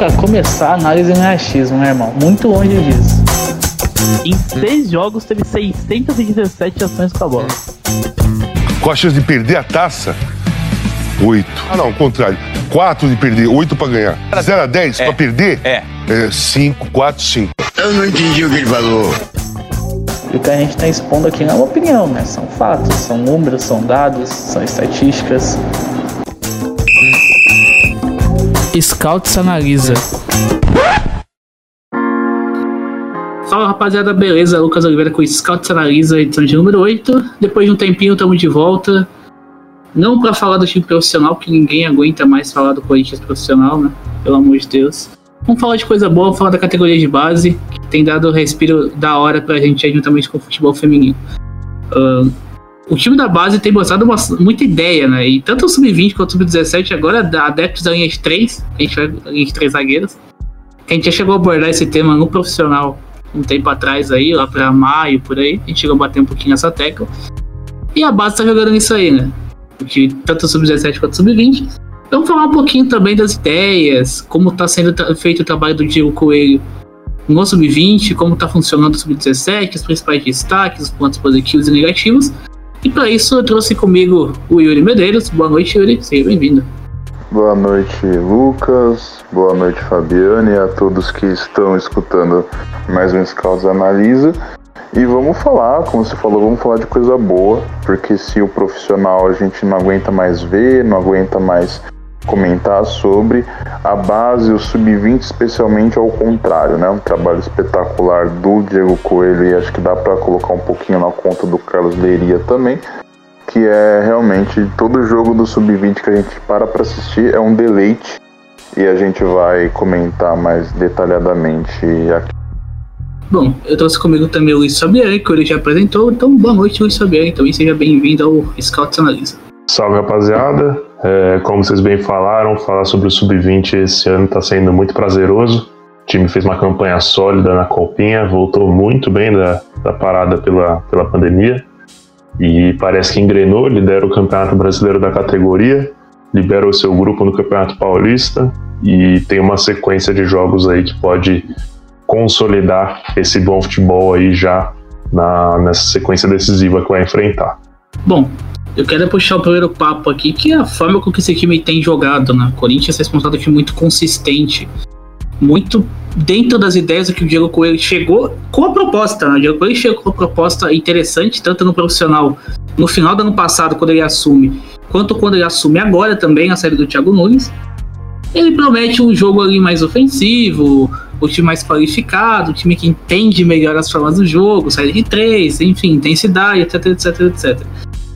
pra começar, a análise não é achismo, né, irmão? Muito longe disso. Em seis jogos teve 617 ações com a bola. Com a chance de perder a taça, 8. Ah, não, o contrário. 4 de perder, 8 pra ganhar. 0 a 10 É. pra perder? É. 5, 4, 5. Eu não entendi o que ele falou. E o que a gente tá expondo aqui não é uma opinião, né? São fatos, são números, são dados, são estatísticas. Scouts analisa. Fala rapaziada, beleza? Lucas Oliveira com Scouts Analisa, edição de número 8. Depois de um tempinho, estamos de volta. Não para falar do time profissional, porque ninguém aguenta mais falar do Corinthians profissional, né? Pelo amor de Deus. Vamos falar de coisa boa, vamos falar da categoria de base, que tem dado respiro da hora pra gente aí, juntamente com o futebol feminino. Ahn, o time da base tem mostrado uma- muita ideia, né? E tanto o sub-20 quanto o sub-17 agora adeptos da linha de 3, a gente vai linha de 3 zagueiras. Que a gente já chegou a abordar esse tema no profissional um tempo atrás aí, lá pra maio, por aí. A gente chegou a bater um pouquinho nessa tecla. E a base tá jogando nisso aí, né? Porque tanto o sub-17 quanto o sub-20. Vamos falar um pouquinho também das ideias, como tá sendo feito o trabalho do Diego Coelho no sub-20, como tá funcionando o sub-17, os principais destaques, os pontos positivos e negativos. E para isso eu trouxe comigo o Yuri Medeiros. Boa noite, Yuri. Seja bem-vindo. Boa noite, Lucas. Boa noite, Fabiane, e a todos que estão escutando mais um Scouts Analisa. E vamos falar, como você falou, vamos falar de coisa boa, porque se o profissional a gente não aguenta mais ver, não aguenta mais comentar sobre, a base, o sub-20 especialmente ao contrário, né? Um trabalho espetacular do Diego Coelho e acho que dá para colocar um pouquinho na conta do Carlos Leiria também que é realmente todo jogo do Sub-20 que a gente para para assistir é um deleite e a gente vai comentar mais detalhadamente aqui. Bom, eu trouxe comigo também o Luiz Fabiani, que ele já apresentou. Então, boa noite, Luiz Fabiani. Também seja bem-vindo ao Scouts Analisa. Salve rapaziada, É, como vocês bem falaram, falar sobre o Sub-20 esse ano está sendo muito prazeroso. O time fez uma campanha sólida na Copinha, voltou muito bem da, da parada pela, pela pandemia e parece que engrenou, lidera o Campeonato Brasileiro da categoria, libera o seu grupo no Campeonato Paulista e tem uma sequência de jogos aí que pode consolidar esse bom futebol aí já na, nessa sequência decisiva que vai enfrentar. Bom, eu quero puxar o primeiro papo aqui, que é a forma com que esse time tem jogado, né? O Corinthians é responsável time muito consistente, muito dentro das ideias que o Diego Coelho chegou com a proposta, né? O Diego Coelho chegou com uma proposta interessante, tanto no profissional, no final do ano passado, quando ele assume, quanto quando ele assume agora também, na série do Thiago Nunes. Ele promete um jogo ali mais ofensivo, o time mais qualificado, o time que entende melhor as formas do jogo, saída de três, enfim, intensidade, etc, etc, etc.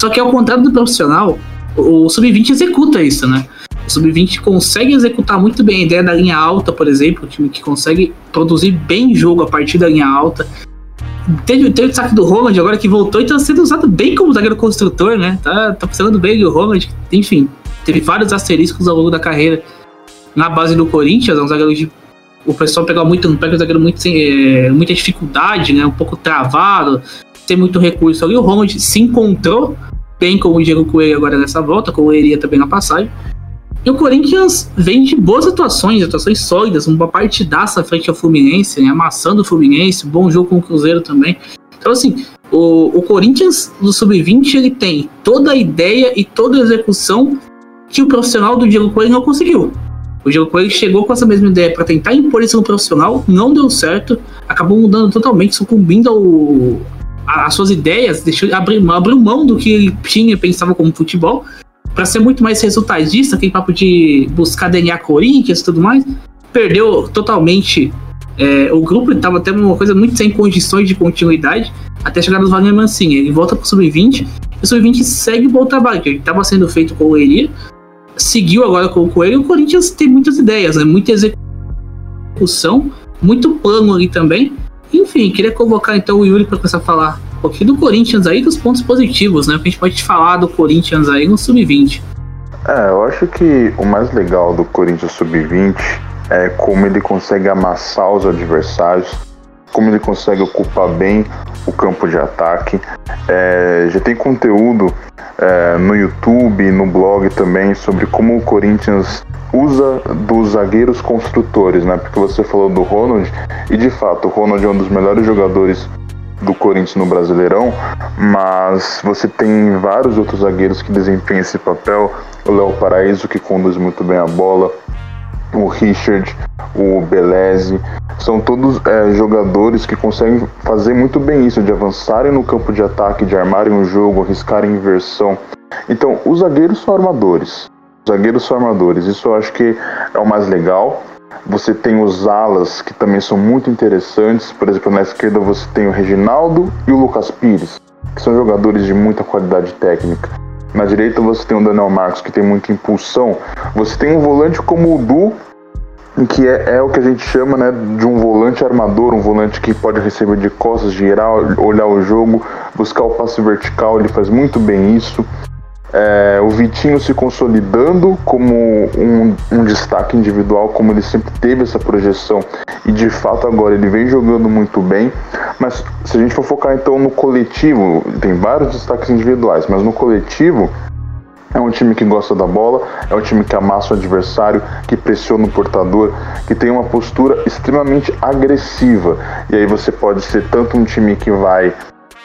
Só que ao contrário do profissional, o Sub-20 executa isso, né? O Sub-20 consegue executar muito bem a ideia da linha alta, por exemplo, o time que consegue produzir bem jogo a partir da linha alta. Teve, teve o destaque do Roland agora que voltou e está sendo usado bem como zagueiro construtor, né? Tá, tá funcionando bem o Roland. Enfim, teve vários asteriscos ao longo da carreira na base do Corinthians, é um zagueiro de. O pessoal pega muito, pega um zagueiro muito sem, é, muita dificuldade, né? Um pouco travado, sem muito recurso ali. O Roland se encontrou bem com o Diego Coelho agora nessa volta, com o Eria também na passagem. E o Corinthians vem de boas atuações, atuações sólidas, uma partidaça frente ao Fluminense, né, amassando o Fluminense, bom jogo com o Cruzeiro também. Então, assim, o, o Corinthians do Sub-20 ele tem toda a ideia e toda a execução que o profissional do Diego Coelho não conseguiu. O Diego Coelho chegou com essa mesma ideia para tentar impor isso no profissional, não deu certo, acabou mudando totalmente, sucumbindo ao, a- às suas ideias, deixou, abriu, abriu mão do que ele tinha pensava como futebol, para ser muito mais resultadista, aquele papo de buscar DNA Corinthians e tudo mais. Perdeu totalmente é, o grupo, estava até uma coisa muito sem condições de continuidade, até chegar no Wagner Mancini. Ele volta pro Sub-20, e o Sub-20 segue o bom trabalho, que estava sendo feito com o Leiria, seguiu agora com o Coelho, o Corinthians tem muitas ideias, né? muita execução, muito plano ali também. Enfim, queria convocar então o Yuri para começar a falar um pouquinho do Corinthians aí, dos pontos positivos, né? Que a gente pode falar do Corinthians aí no Sub-20. É, eu acho que o mais legal do Corinthians Sub-20 é como ele consegue amassar os adversários como ele consegue ocupar bem o campo de ataque. É, já tem conteúdo é, no YouTube, no blog também, sobre como o Corinthians usa dos zagueiros construtores, né? Porque você falou do Ronald, e de fato, o Ronald é um dos melhores jogadores do Corinthians no Brasileirão, mas você tem vários outros zagueiros que desempenham esse papel. O Léo Paraíso, que conduz muito bem a bola, o Richard, o Beleze, são todos é, jogadores que conseguem fazer muito bem isso, de avançarem no campo de ataque, de armarem o jogo, arriscarem inversão. Então, os zagueiros são armadores. Os zagueiros são armadores. Isso eu acho que é o mais legal. Você tem os alas, que também são muito interessantes. Por exemplo, na esquerda você tem o Reginaldo e o Lucas Pires, que são jogadores de muita qualidade técnica. Na direita você tem o Daniel Marcos, que tem muita impulsão. Você tem um volante como o Du, que é, é, o que a gente chama né, de um volante armador, um volante que pode receber de costas, girar, olhar o jogo, buscar o passe vertical, ele faz muito bem isso. É, o Vitinho se consolidando como um, um, destaque individual, como ele sempre teve essa projeção, e de fato agora ele vem jogando muito bem. Mas se a gente for focar então no coletivo, tem vários destaques individuais, mas no coletivo é um time que gosta da bola, é um time que amassa o adversário, que pressiona o portador, que tem uma postura extremamente agressiva. E aí você pode ser tanto um time que vai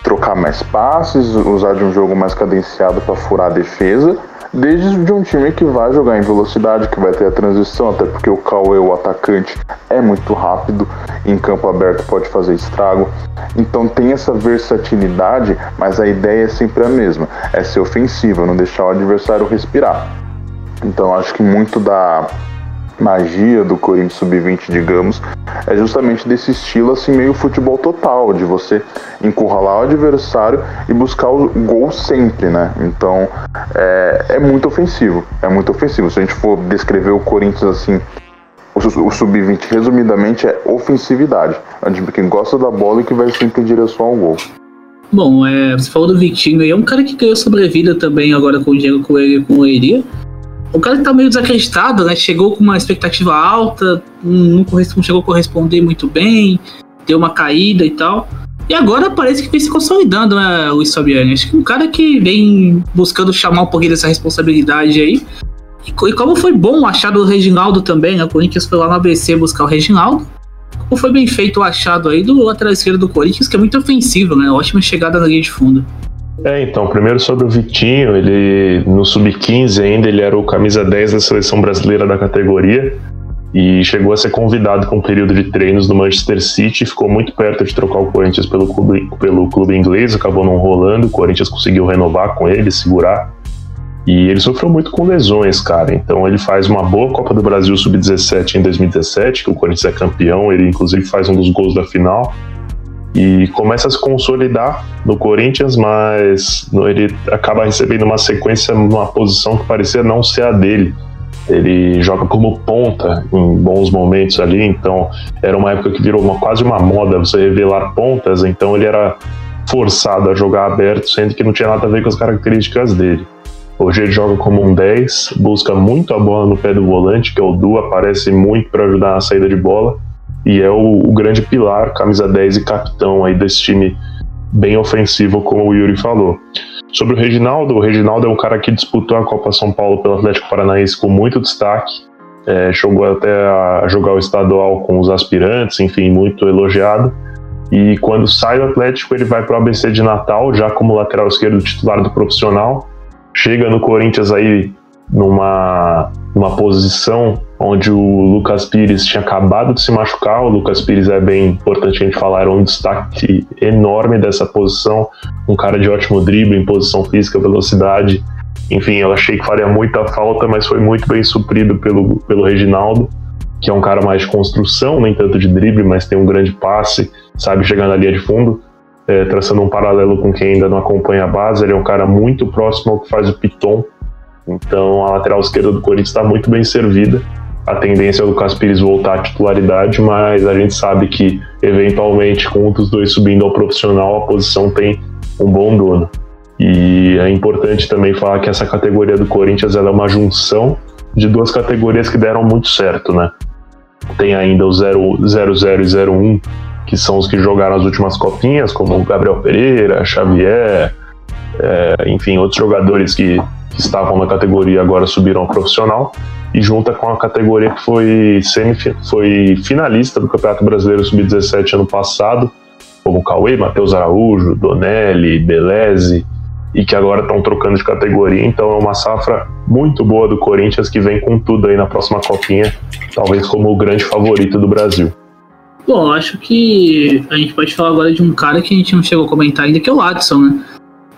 trocar mais passes, usar de um jogo mais cadenciado para furar a defesa, desde de um time que vai jogar em velocidade, que vai ter a transição, até porque o Cauê, o atacante, é muito rápido, em campo aberto pode fazer estrago. Então tem essa versatilidade, mas a ideia é sempre a mesma, é ser ofensiva, não deixar o adversário respirar. Então acho que muito da magia do Corinthians Sub-20, digamos, é justamente desse estilo assim meio futebol total, de você encurralar o adversário e buscar o gol sempre, né? Então é, é muito ofensivo, é muito ofensivo. Se a gente for descrever o Corinthians assim, o, o Sub-20 resumidamente é ofensividade, é de quem gosta da bola e que vai sempre em direção ao gol. Bom, é, você falou do Vitinho aí, é um cara que ganhou sobrevida também agora com o Diego Coelho e com o Eria o cara tá meio desacreditado, né? Chegou com uma expectativa alta, não, chegou a corresponder muito bem, deu uma caída e tal. E agora parece que vem se consolidando, né, o Fabiani? Acho que um cara que vem buscando chamar um pouquinho dessa responsabilidade aí. E, e como foi bom o achado do Reginaldo também, né? O Corinthians foi lá no ABC buscar o Reginaldo. Como foi bem feito o achado aí do lateral esquerdo do Corinthians, que é muito ofensivo, né? Ótima chegada na linha de fundo. É, então, primeiro sobre o Vitinho, ele no sub-15 ainda, ele era o camisa 10 da seleção brasileira da categoria e chegou a ser convidado com um período de treinos no Manchester City, ficou muito perto de trocar o Corinthians pelo clube, pelo clube inglês, acabou não rolando, o Corinthians conseguiu renovar com ele, segurar. E ele sofreu muito com lesões, cara. Então ele faz uma boa Copa do Brasil Sub-17 em 2017, que o Corinthians é campeão, ele inclusive faz um dos gols da final e começa a se consolidar no Corinthians, mas ele acaba recebendo uma sequência numa posição que parecia não ser a dele. Ele joga como ponta em bons momentos ali, então era uma época que virou uma, quase uma moda você revelar pontas, então ele era forçado a jogar aberto, sendo que não tinha nada a ver com as características dele. Hoje ele joga como um 10, busca muito a bola no pé do volante, que é o Du, aparece muito para ajudar na saída de bola e é o, o, grande pilar, camisa 10 e capitão aí desse time bem ofensivo, como o Yuri falou. Sobre o Reginaldo, o Reginaldo é um cara que disputou a Copa São Paulo pelo Atlético Paranaense com muito destaque, é, chegou até a jogar o estadual com os aspirantes, enfim, muito elogiado. E quando sai do Atlético, ele vai para o ABC de Natal, já como lateral esquerdo titular do profissional. Chega no Corinthians aí numa, numa posição onde o Lucas Pires tinha acabado de se machucar. O Lucas Pires é bem importante a gente falar, era um destaque enorme dessa posição, um cara de ótimo drible, em posição física, velocidade. Enfim, eu achei que faria muita falta, mas foi muito bem suprido pelo, pelo Reginaldo, que é um cara mais de construção, nem tanto de drible, mas tem um grande passe, sabe chegar na linha de fundo. É, traçando um paralelo com quem ainda não acompanha a base, ele é um cara muito próximo ao que faz o Piton, então a lateral esquerda do Corinthians está muito bem servida. A tendência é o Lucas Pires voltar à titularidade, mas a gente sabe que, eventualmente, com um dos dois subindo ao profissional, a posição tem um bom dono. E é importante também falar que essa categoria do Corinthians é uma junção de duas categorias que deram muito certo, né? Tem ainda o 0, 00 e 01, que são os que jogaram as últimas copinhas, como Gabriel Pereira, Xavier, é, enfim, outros jogadores que estavam na categoria agora subiram ao profissional e junta com a categoria que foi, semif foi finalista do Campeonato Brasileiro Sub-17 ano passado, como Cauê, Matheus Araújo, Donelli, Beleze, e que agora estão trocando de categoria. Então é uma safra muito boa do Corinthians que vem com tudo aí na próxima copinha, talvez como o grande favorito do Brasil. Bom, acho que a gente pode falar agora de um cara que a gente não chegou a comentar ainda, que é o Adson, né?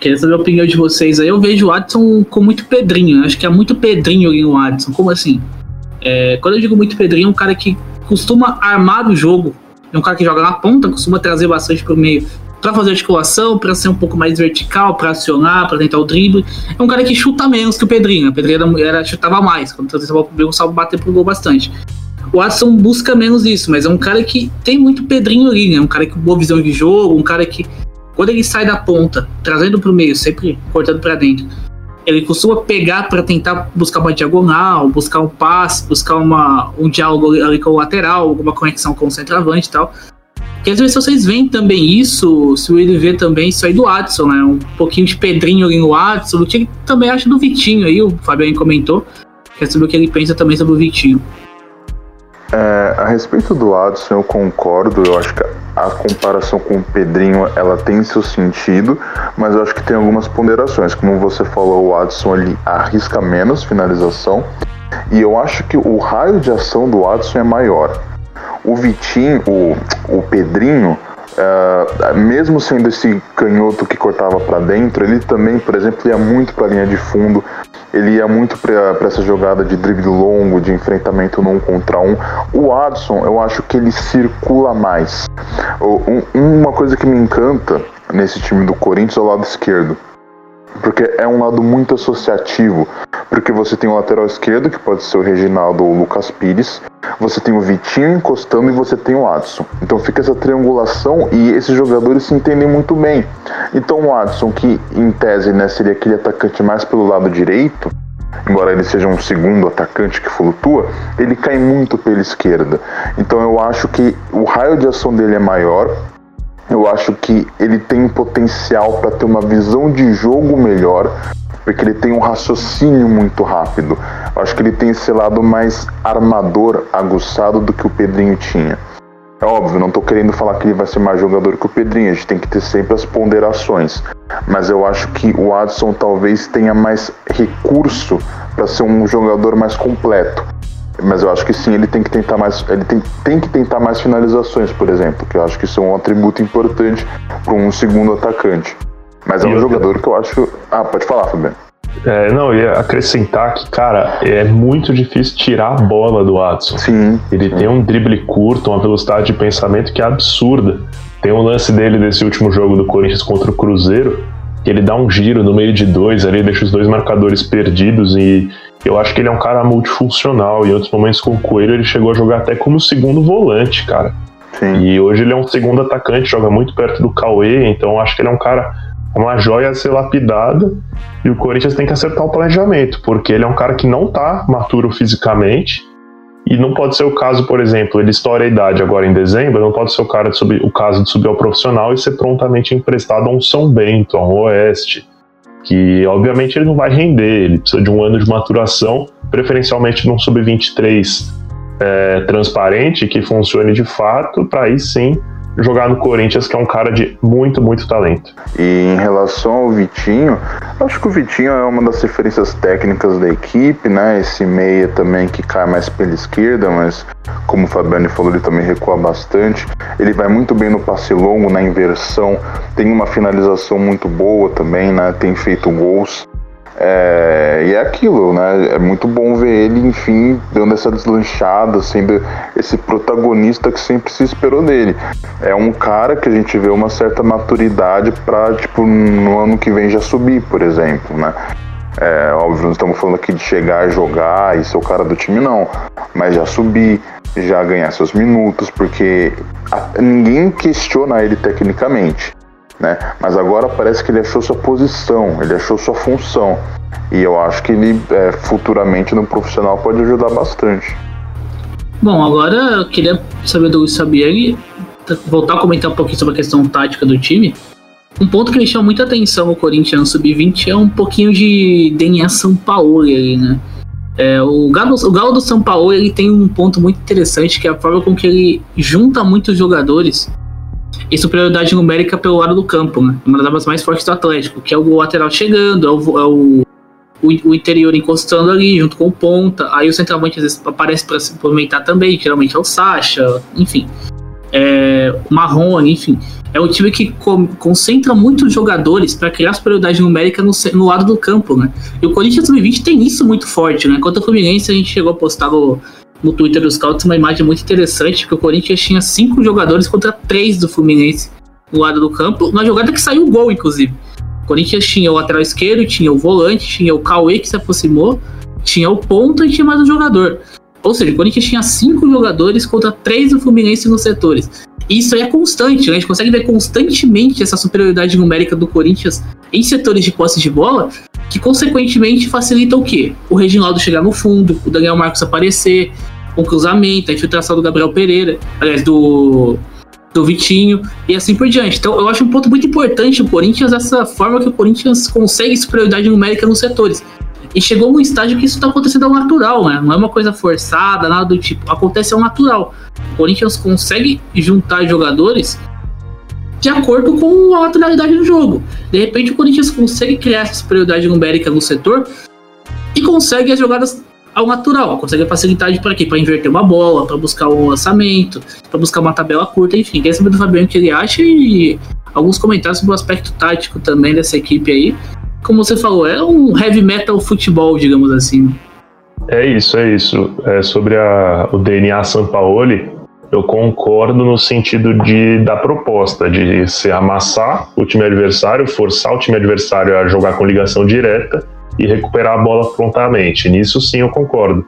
Queria saber a opinião de vocês aí. Eu vejo o Adson com muito Pedrinho. Acho que é muito Pedrinho ali no Adson. Como assim? É, quando eu digo muito Pedrinho, é um cara que costuma armar o jogo. É um cara que joga na ponta, costuma trazer bastante pro meio para fazer articulação, para ser um pouco mais vertical, para acionar, para tentar o drible. É um cara que chuta menos que o Pedrinho. O Pedrinho era, era chutava mais. Quando trazia a bola pro meio, o bater pro gol bastante. O Adson busca menos isso, mas é um cara que tem muito Pedrinho ali, né? Um cara com boa visão de jogo, um cara que quando ele sai da ponta, trazendo para o meio, sempre cortando para dentro, ele costuma pegar para tentar buscar uma diagonal, buscar um passe, buscar uma, um diálogo ali com o lateral, alguma conexão com o centroavante e tal. Quer ver se vocês veem também isso, se ele vê também isso aí do Adson, né? Um pouquinho de Pedrinho ali no Adson, o que ele também acha do Vitinho aí, o Fabiano comentou. Quer saber o que ele pensa também sobre o Vitinho. É, a respeito do Adson, eu concordo. Eu acho que a comparação com o Pedrinho ela tem seu sentido, mas eu acho que tem algumas ponderações. Como você falou, o Adson ele arrisca menos finalização e eu acho que o raio de ação do Adson é maior. O Vitinho, o, o Pedrinho, Uh, mesmo sendo esse canhoto que cortava para dentro, ele também, por exemplo, ia muito para a linha de fundo, ele ia muito para essa jogada de drible longo, de enfrentamento num contra um. O Adson, eu acho que ele circula mais. Um, uma coisa que me encanta nesse time do Corinthians é o lado esquerdo porque é um lado muito associativo. Porque você tem o lateral esquerdo, que pode ser o Reginaldo ou o Lucas Pires, você tem o Vitinho encostando e você tem o Adson. Então fica essa triangulação e esses jogadores se entendem muito bem. Então o Adson, que em tese né, seria aquele atacante mais pelo lado direito, embora ele seja um segundo atacante que flutua, ele cai muito pela esquerda. Então eu acho que o raio de ação dele é maior, eu acho que ele tem potencial para ter uma visão de jogo melhor, porque ele tem um raciocínio muito rápido. Eu acho que ele tem esse lado mais armador, aguçado do que o Pedrinho tinha. É óbvio, não estou querendo falar que ele vai ser mais jogador que o Pedrinho, a gente tem que ter sempre as ponderações. Mas eu acho que o Adson talvez tenha mais recurso para ser um jogador mais completo. Mas eu acho que sim, ele tem que tentar mais. Ele tem, tem que tentar mais finalizações, por exemplo, que eu acho que isso é um atributo importante para um segundo atacante. Mas é um jogador que eu acho. Ah, pode falar, Fabiano. É, não, ia acrescentar que, cara, é muito difícil tirar a bola do Adson. Sim. Ele sim. tem um drible curto, uma velocidade de pensamento que é absurda. Tem um lance dele desse último jogo do Corinthians contra o Cruzeiro, que ele dá um giro no meio de dois ali, deixa os dois marcadores perdidos e eu acho que ele é um cara multifuncional. Em outros momentos com o Coelho ele chegou a jogar até como segundo volante, cara. Sim. E hoje ele é um segundo atacante, joga muito perto do Cauê, então acho que ele é um cara uma joia a ser lapidada e o Corinthians tem que acertar o planejamento, porque ele é um cara que não tá maturo fisicamente e não pode ser o caso, por exemplo, ele estoura a idade agora em dezembro, não pode ser o, cara de subir, o caso de subir ao profissional e ser prontamente emprestado a um São Bento, a um Oeste, que obviamente ele não vai render, ele precisa de um ano de maturação, preferencialmente num sub-23 é, transparente, que funcione de fato, para aí sim jogar no Corinthians, que é um cara de muito, muito talento. E em relação ao Vitinho, acho que o Vitinho é uma das referências técnicas da equipe, né? Esse meia também que cai mais pela esquerda, mas como o Fabiano falou, ele também recua bastante. Ele vai muito bem no passe longo, na inversão, tem uma finalização muito boa também, né? Tem feito gols. É, e é aquilo, né? É muito bom ver ele, enfim, dando essa deslanchada, sendo esse protagonista que sempre se esperou dele. É um cara que a gente vê uma certa maturidade para, tipo, no ano que vem já subir, por exemplo, né? É, óbvio, não estamos falando aqui de chegar e jogar e ser o cara do time, não. Mas já subir, já ganhar seus minutos, porque a, ninguém questiona ele tecnicamente né? Mas agora parece que ele achou sua posição, ele achou sua função. E eu acho que ele é, futuramente no profissional pode ajudar bastante. Bom, agora eu queria saber do Sabieri voltar a comentar um pouquinho sobre a questão tática do time, um ponto que me chama muita atenção o Corinthians sub-20 é um pouquinho de DNA São Paulo ali, né? É, o, Galo, o Galo do São Paulo ele tem um ponto muito interessante que é a forma com que ele junta muitos jogadores em superioridade numérica pelo lado do campo, né? Uma das armas mais fortes do Atlético, que é o lateral chegando, é o, é o, o, interior encostando ali junto com o ponta, aí o centroavante às vezes aparece para se movimentar também, geralmente é o Sacha, enfim. É, o Marrone, enfim. É um time que concentra muitos jogadores para criar superioridade numérica no, no, lado do campo, né? E o Corinthians 2020 tem isso muito forte, né? Quanto ao Fluminense, a gente chegou a postar no, no Twitter dos Scouts uma imagem muito interessante, que o Corinthians tinha cinco jogadores contra três do Fluminense no lado do campo, na jogada que saiu o gol, inclusive. O Corinthians tinha o lateral esquerdo, tinha o volante, tinha o Cauê que se aproximou, tinha o ponta e tinha mais um jogador. Ou seja, o Corinthians tinha cinco jogadores contra três do Fluminense nos setores. E isso é constante, né? a gente consegue ver constantemente essa superioridade numérica do Corinthians em setores de posse de bola, que consequentemente facilita o quê? O Reginaldo chegar no fundo, o Daniel Marcos aparecer, o cruzamento, a infiltração do Gabriel Pereira, aliás, do, do Vitinho, e assim por diante. Então eu acho um ponto muito importante o Corinthians, essa forma que o Corinthians consegue superioridade numérica nos setores. E chegou num estágio que isso está acontecendo ao natural, né? Não é uma coisa forçada, nada do tipo. Acontece ao natural. O Corinthians consegue juntar jogadores de acordo com a naturalidade do jogo. De repente, o Corinthians consegue criar essa superioridade numérica no setor e consegue as jogadas ao natural. Consegue facilidade para quê? Para inverter uma bola, para buscar um lançamento, para buscar uma tabela curta, enfim. Quer saber do Fabiano o que ele acha e alguns comentários sobre o aspecto tático também dessa equipe aí como você falou, é um heavy metal futebol, digamos assim. É isso, é isso. É sobre a, o DNA Sampaoli, eu concordo no sentido de da proposta, de se amassar o time adversário, forçar o time adversário a jogar com ligação direta e recuperar a bola prontamente. Nisso sim eu concordo.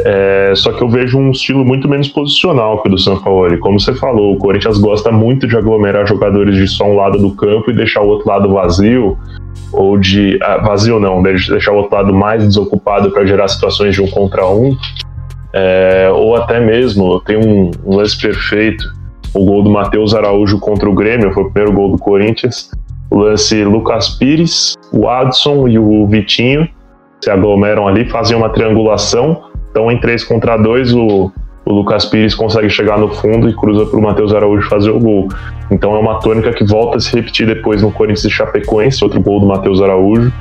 É, só que eu vejo um estilo muito menos posicional que o do São Paulo. Como você falou, o Corinthians gosta muito de aglomerar jogadores de só um lado do campo e deixar o outro lado vazio, ou de. Ah, vazio não, deixar o outro lado mais desocupado para gerar situações de um contra um. É, ou até mesmo, tem um, um lance perfeito, o gol do Matheus Araújo contra o Grêmio, foi o primeiro gol do Corinthians. O lance Lucas Pires, o Adson e o Vitinho se aglomeram ali, fazem uma triangulação. Então, em 3 contra 2, o, o Lucas Pires consegue chegar no fundo e cruza para o Matheus Araújo fazer o gol. Então é uma tônica que volta a se repetir depois no Corinthians e Chapecoense, outro gol do Matheus Araújo.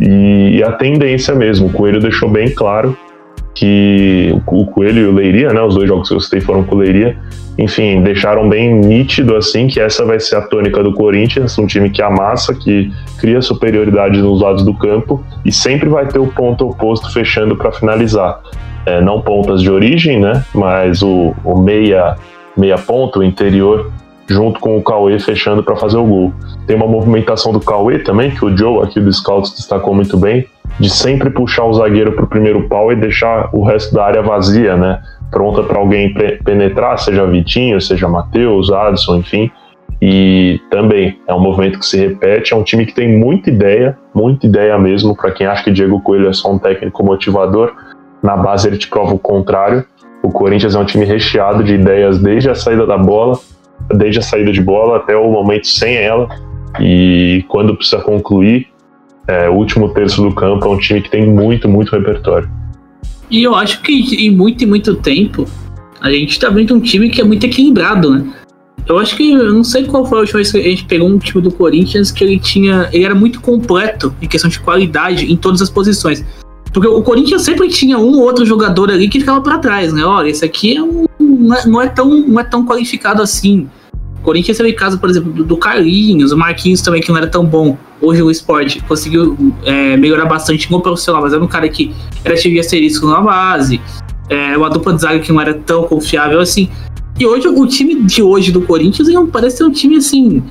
E, a tendência mesmo, o Coelho deixou bem claro que o Coelho e o Leiria, né, os dois jogos que eu citei foram com o Leiria, enfim, deixaram bem nítido assim que essa vai ser a tônica do Corinthians, um time que amassa, que cria superioridade nos lados do campo e sempre vai ter o ponto oposto fechando para finalizar é, não pontas de origem, né? Mas o, o meia, meia ponta, o interior, junto com o Cauê fechando para fazer o gol. Tem uma movimentação do Cauê também, que o Joe aqui do Scouts destacou muito bem, de sempre puxar o zagueiro para o primeiro pau e deixar o resto da área vazia, né? Pronta para alguém penetrar, seja Vitinho, seja Matheus, Adson, enfim. E também é um movimento que se repete, é um time que tem muita ideia, muita ideia mesmo. Para quem acha que Diego Coelho é só um técnico motivador, na base ele te prova o contrário. O Corinthians é um time recheado de ideias desde a saída da bola, desde a saída de bola até o momento sem ela. E quando precisa concluir, é, o último terço do campo é um time que tem muito, muito repertório. E eu acho que em muito e muito tempo a gente tá vendo um time que é muito equilibrado, né? Eu acho que eu não sei qual foi a última vez que a gente pegou um time do Corinthians que ele tinha. Ele era muito completo em questão de qualidade em todas as posições. Porque o Corinthians sempre tinha um ou outro jogador ali que ficava para trás, né? Olha, esse aqui é um, não, é, não, é, tão, não é tão qualificado assim. O Corinthians teve caso, por exemplo, do, do Carlinhos, o Marquinhos também, que não era tão bom. Hoje o esporte conseguiu é, melhorar bastante no profissional, mas era um cara que era cheio de asterisco na base. É, uma dupla de zaga que não era tão confiável assim. E hoje o time de hoje do Corinthians parece ser um time assim.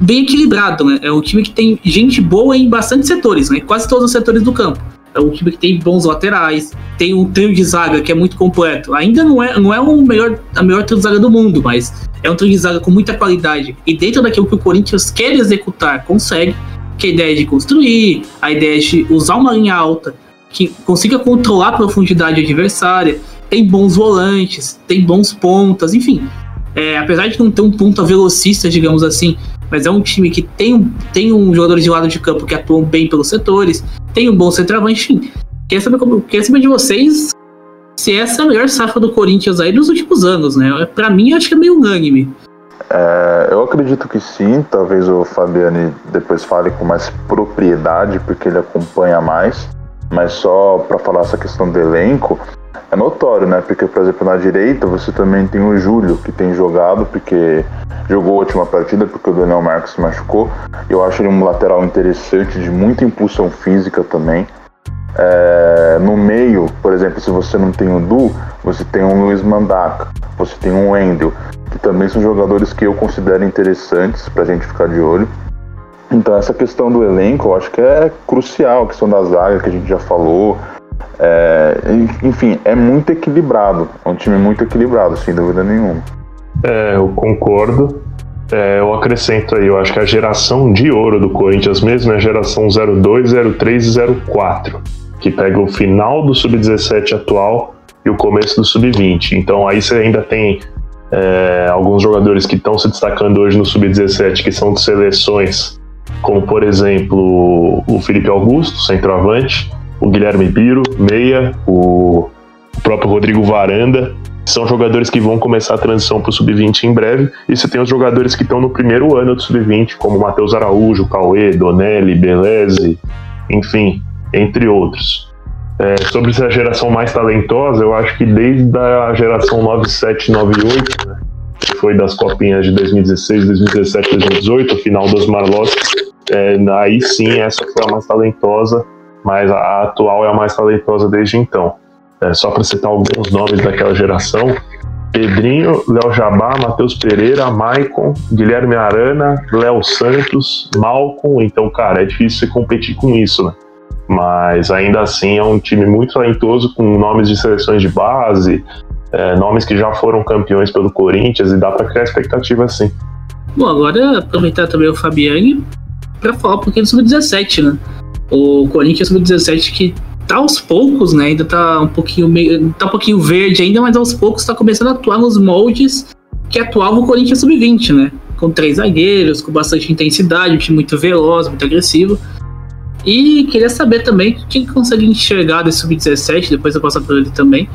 Bem equilibrado, né? É um time que tem gente boa em bastante setores, né? Quase todos os setores do campo é um time que tem bons laterais, tem um trio de zaga que é muito completo. Ainda não é, não é o melhor, a melhor trio de zaga do mundo, mas é um trio de zaga com muita qualidade. E dentro daquilo que o Corinthians quer executar, consegue, que é a ideia de construir, a ideia de usar uma linha alta que consiga controlar a profundidade adversária, tem bons volantes, tem bons pontas, enfim. É, apesar de não ter um ponta velocista, digamos assim, mas é um time que tem, tem um jogador de lado de campo que atuam bem pelos setores, tem um bom centroavante, enfim. Queria saber, como, queria saber de vocês se essa é a melhor safra do Corinthians aí nos últimos anos, né? Pra mim, acho que é meio unânime. É, eu acredito que sim, talvez o Fabiani depois fale com mais propriedade, porque ele acompanha mais. Mas só para falar essa questão do elenco, é notório, né? Porque, por exemplo, na direita você também tem o Júlio, que tem jogado, porque jogou a última partida, porque o Daniel Marcos se machucou. Eu acho ele um lateral interessante, de muita impulsão física também. É, no meio, por exemplo, se você não tem o Du, você tem um Luiz Mandaca, você tem um Wendel, que também são jogadores que eu considero interessantes para a gente ficar de olho. Então essa questão do elenco eu acho que é crucial, a questão da zaga que a gente já falou. É, enfim, é muito equilibrado. É um time muito equilibrado, sem dúvida nenhuma. É, eu concordo. É, eu acrescento aí, eu acho que a geração de ouro do Corinthians mesmo é a geração 02, 03 e 04, que pega o final do Sub-17 atual e o começo do Sub-20. Então aí você ainda tem é, alguns jogadores que estão se destacando hoje no Sub-17, que são de seleções, como por exemplo o Felipe Augusto, centroavante, o Guilherme Biro, meia, o próprio Rodrigo Varanda, são jogadores que vão começar a transição para o sub-20 em breve. E você tem os jogadores que estão no primeiro ano do sub-20, como Matheus Araújo, Cauê, Donelli, Beleze, enfim, entre outros. É, sobre essa geração mais talentosa, eu acho que desde a geração 97 98, né, que foi das copinhas de 2016, 2017, 2018, o final dos Marlos, é, aí sim essa foi a mais talentosa, mas a atual é a mais talentosa desde então. É, só para citar alguns nomes daquela geração: Pedrinho, Léo Jabá, Matheus Pereira, Maicon, Guilherme Arana, Léo Santos, Malcom. Então, cara, é difícil você competir com isso, né? Mas ainda assim é um time muito talentoso, com nomes de seleções de base, é, nomes que já foram campeões pelo Corinthians e dá para criar expectativa assim. Bom, agora aproveitar também o Fabiani para falar um pouquinho do Sub-17, né? O Corinthians Sub-17 que tá aos poucos, né? Ainda tá um pouquinho meio, tá um pouquinho verde ainda, mas aos poucos tá começando a atuar nos moldes que atuava o Corinthians sub-20, né? Com três zagueiros, com bastante intensidade, um time muito veloz, muito agressivo. E queria saber também o que consegue enxergar desse sub-17, depois eu passo por ele também.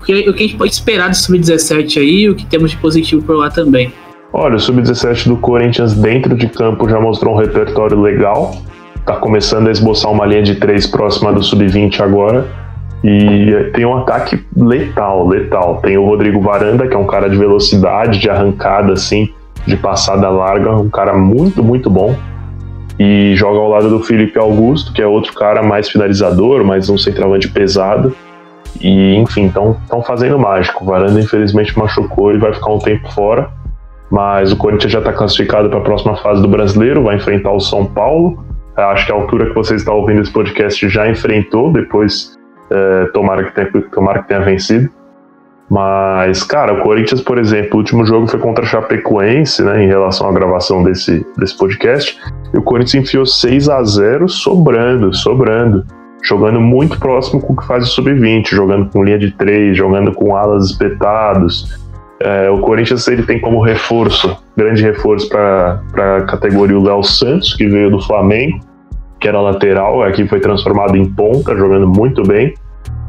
O que, o que a gente pode esperar desse sub-17 aí, o que temos de positivo por lá também. Olha, o sub-17 do Corinthians dentro de campo já mostrou um repertório legal tá começando a esboçar uma linha de três próxima do sub-20 agora. E tem um ataque letal, letal. Tem o Rodrigo Varanda, que é um cara de velocidade, de arrancada, assim, de passada larga, um cara muito, muito bom. E joga ao lado do Felipe Augusto, que é outro cara mais finalizador, mais um centroavante pesado. E, enfim, estão fazendo mágico. O Varanda, infelizmente, machucou e vai ficar um tempo fora. Mas o Corinthians já está classificado para a próxima fase do brasileiro, vai enfrentar o São Paulo. Acho que a altura que você está ouvindo esse podcast já enfrentou, depois é, tomara, que tenha, tomara que tenha vencido. Mas, cara, o Corinthians, por exemplo, o último jogo foi contra a Chapecoense, né, em relação à gravação desse, desse podcast, e o Corinthians enfiou 6 a 0 sobrando, sobrando. Jogando muito próximo com o que faz o Sub-20, jogando com linha de 3, jogando com alas espetados. É, o Corinthians ele tem como reforço, grande reforço para a categoria o Léo Santos, que veio do Flamengo, que era lateral, aqui foi transformado em ponta, jogando muito bem.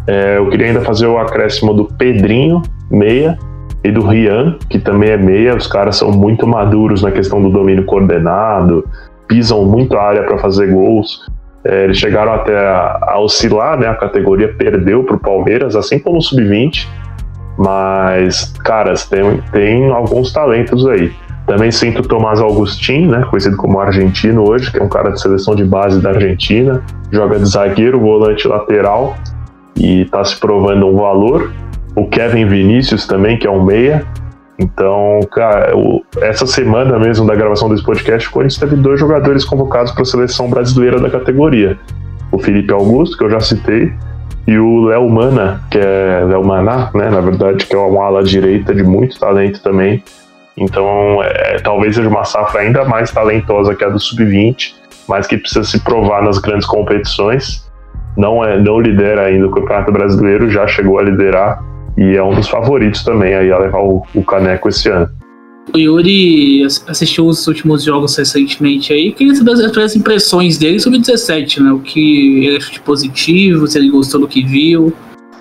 É, eu queria ainda fazer o acréscimo do Pedrinho, meia, e do Rian, que também é meia. Os caras são muito maduros na questão do domínio coordenado, pisam muito a área para fazer gols. É, eles chegaram até a, a, oscilar, né? A categoria perdeu para o Palmeiras, assim como o Sub-20 mas, caras, tem, tem alguns talentos aí. Também sinto Tomás Augustin, né, conhecido como argentino hoje, que é um cara de seleção de base da Argentina, joga de zagueiro, volante lateral e está se provando um valor. O Kevin Vinícius também, que é um meia. Então, cara, o, essa semana mesmo da gravação desse podcast, o Corinthians teve dois jogadores convocados para a seleção brasileira da categoria. O Felipe Augusto, que eu já citei, e o Léo Mana, que é Léo Maná, né, na verdade, que é uma ala direita de muito talento também. Então, é, talvez seja uma safra ainda mais talentosa que a do Sub-20, mas que precisa se provar nas grandes competições. Não, é, não lidera ainda o Campeonato Brasileiro, já chegou a liderar e é um dos favoritos também aí a levar o, o caneco esse ano. O Yuri assistiu os últimos jogos recentemente aí. Queria saber as impressões dele sobre o 17, né? O que ele achou de positivo, se ele gostou do que viu.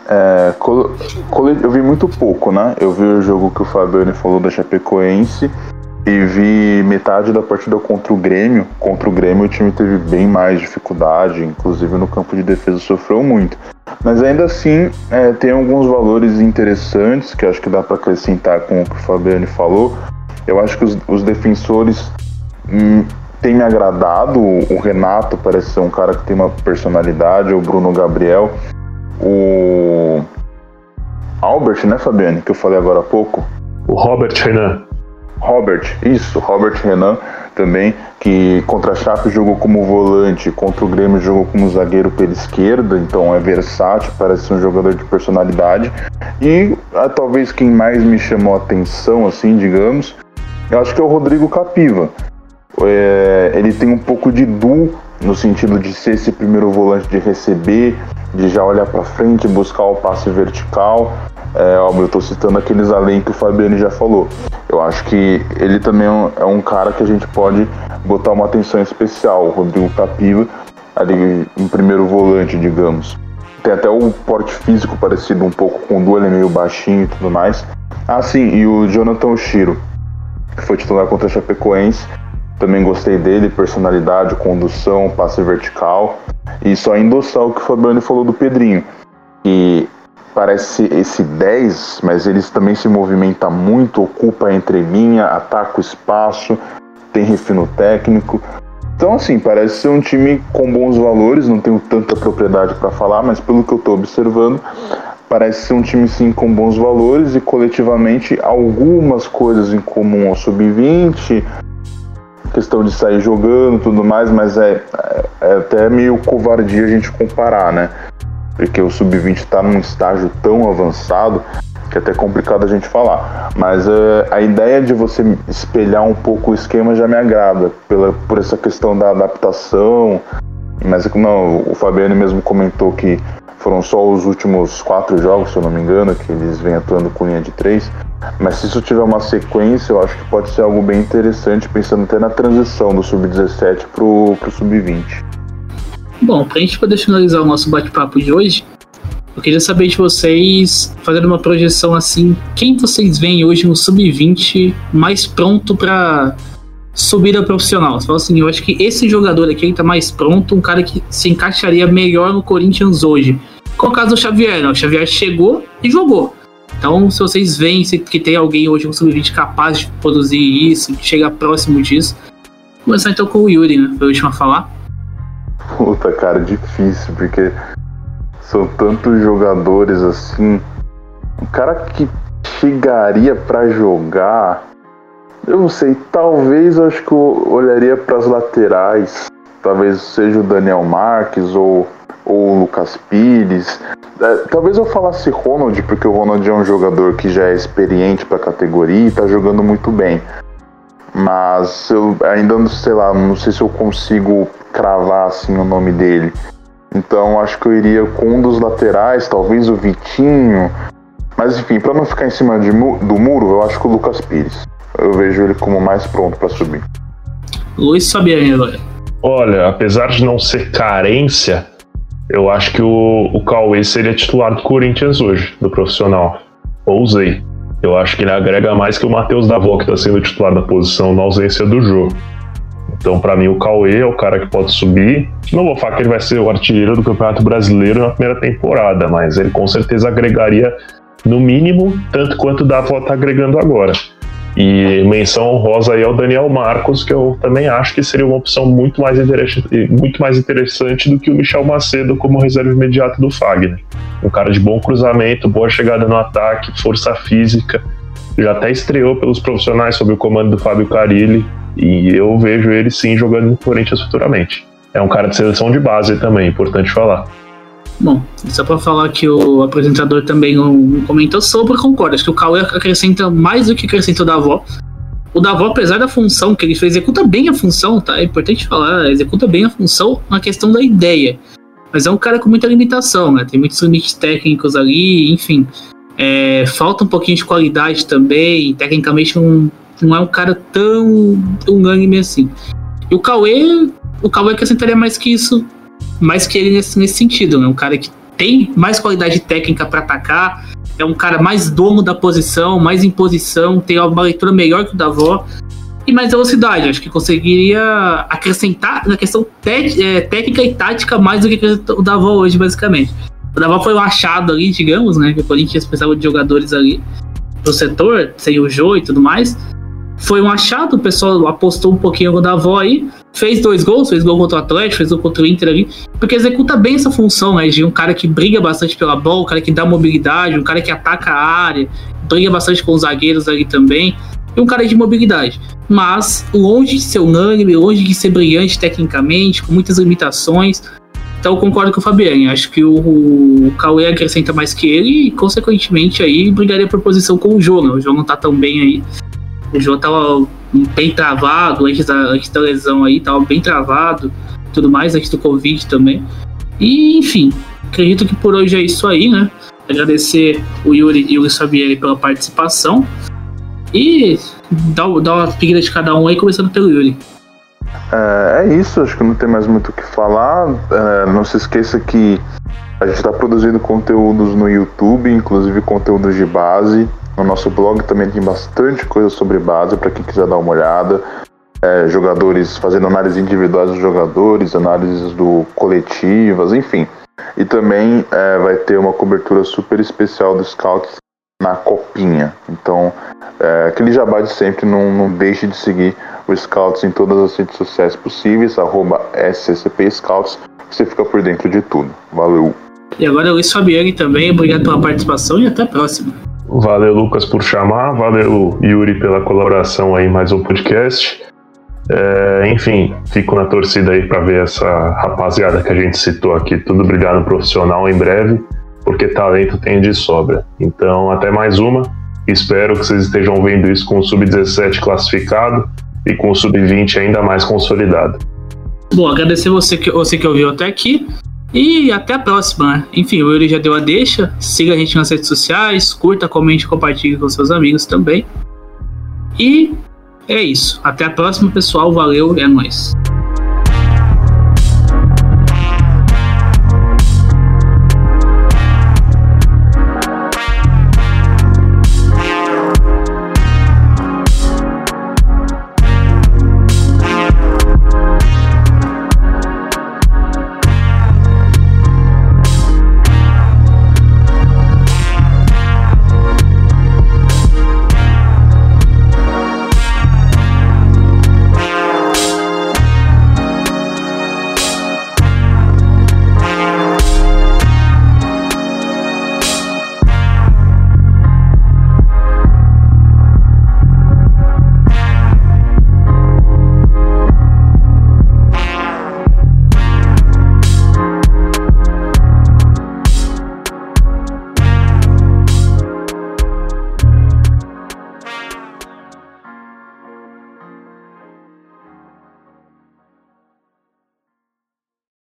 É, eu vi muito pouco, né? Eu vi o jogo que o Fabiano falou da Chapecoense e vi metade da partida contra o Grêmio. Contra o Grêmio o time teve bem mais dificuldade, inclusive no campo de defesa sofreu muito. Mas ainda assim é, tem alguns valores interessantes que acho que dá para acrescentar com o que o Fabiano falou. Eu acho que os, os defensores hum, têm me agradado. O Renato parece ser um cara que tem uma personalidade, o Bruno Gabriel. O Albert, né, Fabiane, que eu falei agora há pouco. O Robert Renan. Robert, isso, Robert Renan também, que contra a Chape jogou como volante, contra o Grêmio jogou como zagueiro pela esquerda, então é versátil, parece ser um jogador de personalidade. E ah, talvez quem mais me chamou a atenção, assim, digamos, eu acho que é o Rodrigo Capiva. É, ele tem um pouco de du no sentido de ser esse primeiro volante de receber, de já olhar para frente, buscar o passe vertical. É, óbvio, eu estou citando aqueles além que o Fabiano já falou. Eu acho que ele também é um cara que a gente pode botar uma atenção especial, o Rodrigo Capiva, ali em primeiro volante, digamos. Tem até o porte físico parecido um pouco com o Du, ele é meio baixinho e tudo mais. Ah, sim, e o Jonathan Shiro, que foi titular contra a Chapecoense. Também gostei dele, personalidade, condução, passe vertical. E só endossar o que o Fabiano falou do Pedrinho. Que parece esse 10, mas ele também se movimenta muito, ocupa a entrelinha, ataca o espaço, tem refino técnico. Então, assim, parece ser um time com bons valores, não tenho tanta propriedade para falar, mas pelo que eu estou observando, parece ser um time sim com bons valores e coletivamente algumas coisas em comum ao sub-20, questão de sair jogando tudo mais, mas é, é até meio covardia a gente comparar, né? Porque o sub-20 está num estágio tão avançado que é até complicado a gente falar. Mas é, a ideia de você espelhar um pouco o esquema já me agrada, pela, por essa questão da adaptação. Mas não, o Fabiano mesmo comentou que foram só os últimos quatro jogos, se eu não me engano, que eles vêm atuando com linha de três. Mas se isso tiver uma sequência, eu acho que pode ser algo bem interessante, pensando até na transição do sub-17 pro, pro sub-20. Bom, pra gente poder finalizar o nosso bate-papo de hoje, eu queria saber de vocês, fazendo uma projeção assim, quem vocês veem hoje no sub-20 mais pronto para subir ao profissional? Você fala assim, eu acho que esse jogador aqui ele tá mais pronto, um cara que se encaixaria melhor no Corinthians hoje. Com o caso do Xavier, não. O Xavier chegou e jogou. Então, se vocês veem que tem alguém hoje com sub-20 capaz de produzir isso, de chegar próximo disso, começar então com o Yuri, né? Foi o último a falar. Puta, cara, difícil, porque são tantos jogadores assim. O cara que chegaria para jogar, eu não sei, talvez acho que eu olharia para as laterais. Talvez seja o Daniel Marques ou ou o Lucas Pires. É, talvez eu falasse Ronald, porque o Ronald é um jogador que já é experiente para a categoria e está jogando muito bem. Mas eu ainda não sei lá, não sei se eu consigo cravar assim o nome dele. Então acho que eu iria com um dos laterais, talvez o Vitinho. Mas enfim, para não ficar em cima de, do muro, eu acho que o Lucas Pires. Eu vejo ele como mais pronto para subir. Luiz Fabiano agora. Olha, apesar de não ser carência, eu acho que o, o Cauê seria titular do Corinthians hoje, do profissional. Ousei. Eu acho que ele agrega mais que o Matheus Davó, que está sendo titular da posição na ausência do jogo. Então, para mim, o Cauê é o cara que pode subir. Não vou falar que ele vai ser o artilheiro do Campeonato Brasileiro na primeira temporada, mas ele com certeza agregaria, no mínimo, tanto quanto o Davó está agregando agora. E menção honrosa aí ao Daniel Marcos, que eu também acho que seria uma opção muito mais interessante, muito mais interessante do que o Michel Macedo como reserva imediata do Fagner. Um cara de bom cruzamento, boa chegada no ataque, força física. Já até estreou pelos profissionais sob o comando do Fábio Carilli e eu vejo ele sim jogando no Corinthians futuramente. É um cara de seleção de base também, importante falar. Bom, só para falar que o apresentador também comentou sobre, concordo. Acho que o Cauê acrescenta mais do que acrescenta o Davó. O Davó, apesar da função que ele fez, executa bem a função, tá? É importante falar, executa bem a função na questão da ideia. Mas é um cara com muita limitação, né? Tem muitos limites técnicos ali, enfim. É, falta um pouquinho de qualidade também. Tecnicamente não, não é um cara tão unânime assim. E o Cauê, o Cauê acrescentaria mais que isso, mais que ele nesse, nesse sentido, né? Um cara que tem mais qualidade técnica para atacar, é um cara mais dono da posição, mais em posição, tem uma leitura melhor que o Davó e mais velocidade. Acho que conseguiria acrescentar na questão é, técnica e tática mais do que o Davó hoje, basicamente. O Davó foi um achado ali, digamos, né? Que o Corinthians precisava de jogadores ali pro setor, sem o Jô e tudo mais. Foi um achado, o pessoal apostou um pouquinho no Davó aí, fez dois gols, fez gol contra o Atlético, fez gol contra o Inter ali, porque executa bem essa função, né? De um cara que briga bastante pela bola, um cara que dá mobilidade, um cara que ataca a área, briga bastante com os zagueiros ali também e um cara de mobilidade. Mas longe de ser unânime, longe de ser brilhante tecnicamente, com muitas limitações. Então eu concordo com o Fabiano. Acho que o, o Cauê acrescenta mais que ele e, consequentemente, aí brigaria por posição com o João. Né? O João não tá tão bem aí. O João tava bem travado antes da, antes da lesão aí, tava bem travado, tudo mais, antes do Covid também. E, enfim, acredito que por hoje é isso aí, né? Agradecer o Yuri e o Luiz Fabieri pela participação. E dá uma pedida de cada um aí, começando pelo Yuri. É, é, isso, acho que não tem mais muito o que falar. É, não se esqueça que a gente está produzindo conteúdos no YouTube, inclusive conteúdos de base. No nosso blog também tem bastante coisa sobre base para quem quiser dar uma olhada. É, jogadores fazendo análise individuais dos jogadores, análises do coletivas, enfim. E também é, vai ter uma cobertura super especial do Scouts na copinha. Então, é, aquele jabá de sempre, não, não deixe de seguir o Scouts em todas as redes sociais possíveis, arroba SCP Scouts, você fica por dentro de tudo. Valeu! E agora Luiz Fabiani também, obrigado pela participação e até a próxima. Valeu, Lucas, por chamar, valeu, Yuri, pela colaboração aí mais um podcast. É, enfim, fico na torcida aí para ver essa rapaziada que a gente citou aqui, tudo obrigado profissional em breve porque talento tem de sobra. Então, até mais uma. Espero que vocês estejam vendo isso com o Sub-17 classificado e com o Sub-20 ainda mais consolidado. Bom, agradecer você que, você que ouviu até aqui. E até a próxima. Né? Enfim, o Yuri já deu a deixa. Siga a gente nas redes sociais, curta, comente, compartilhe com seus amigos também. E é isso. Até a próxima, pessoal. Valeu, é nóis.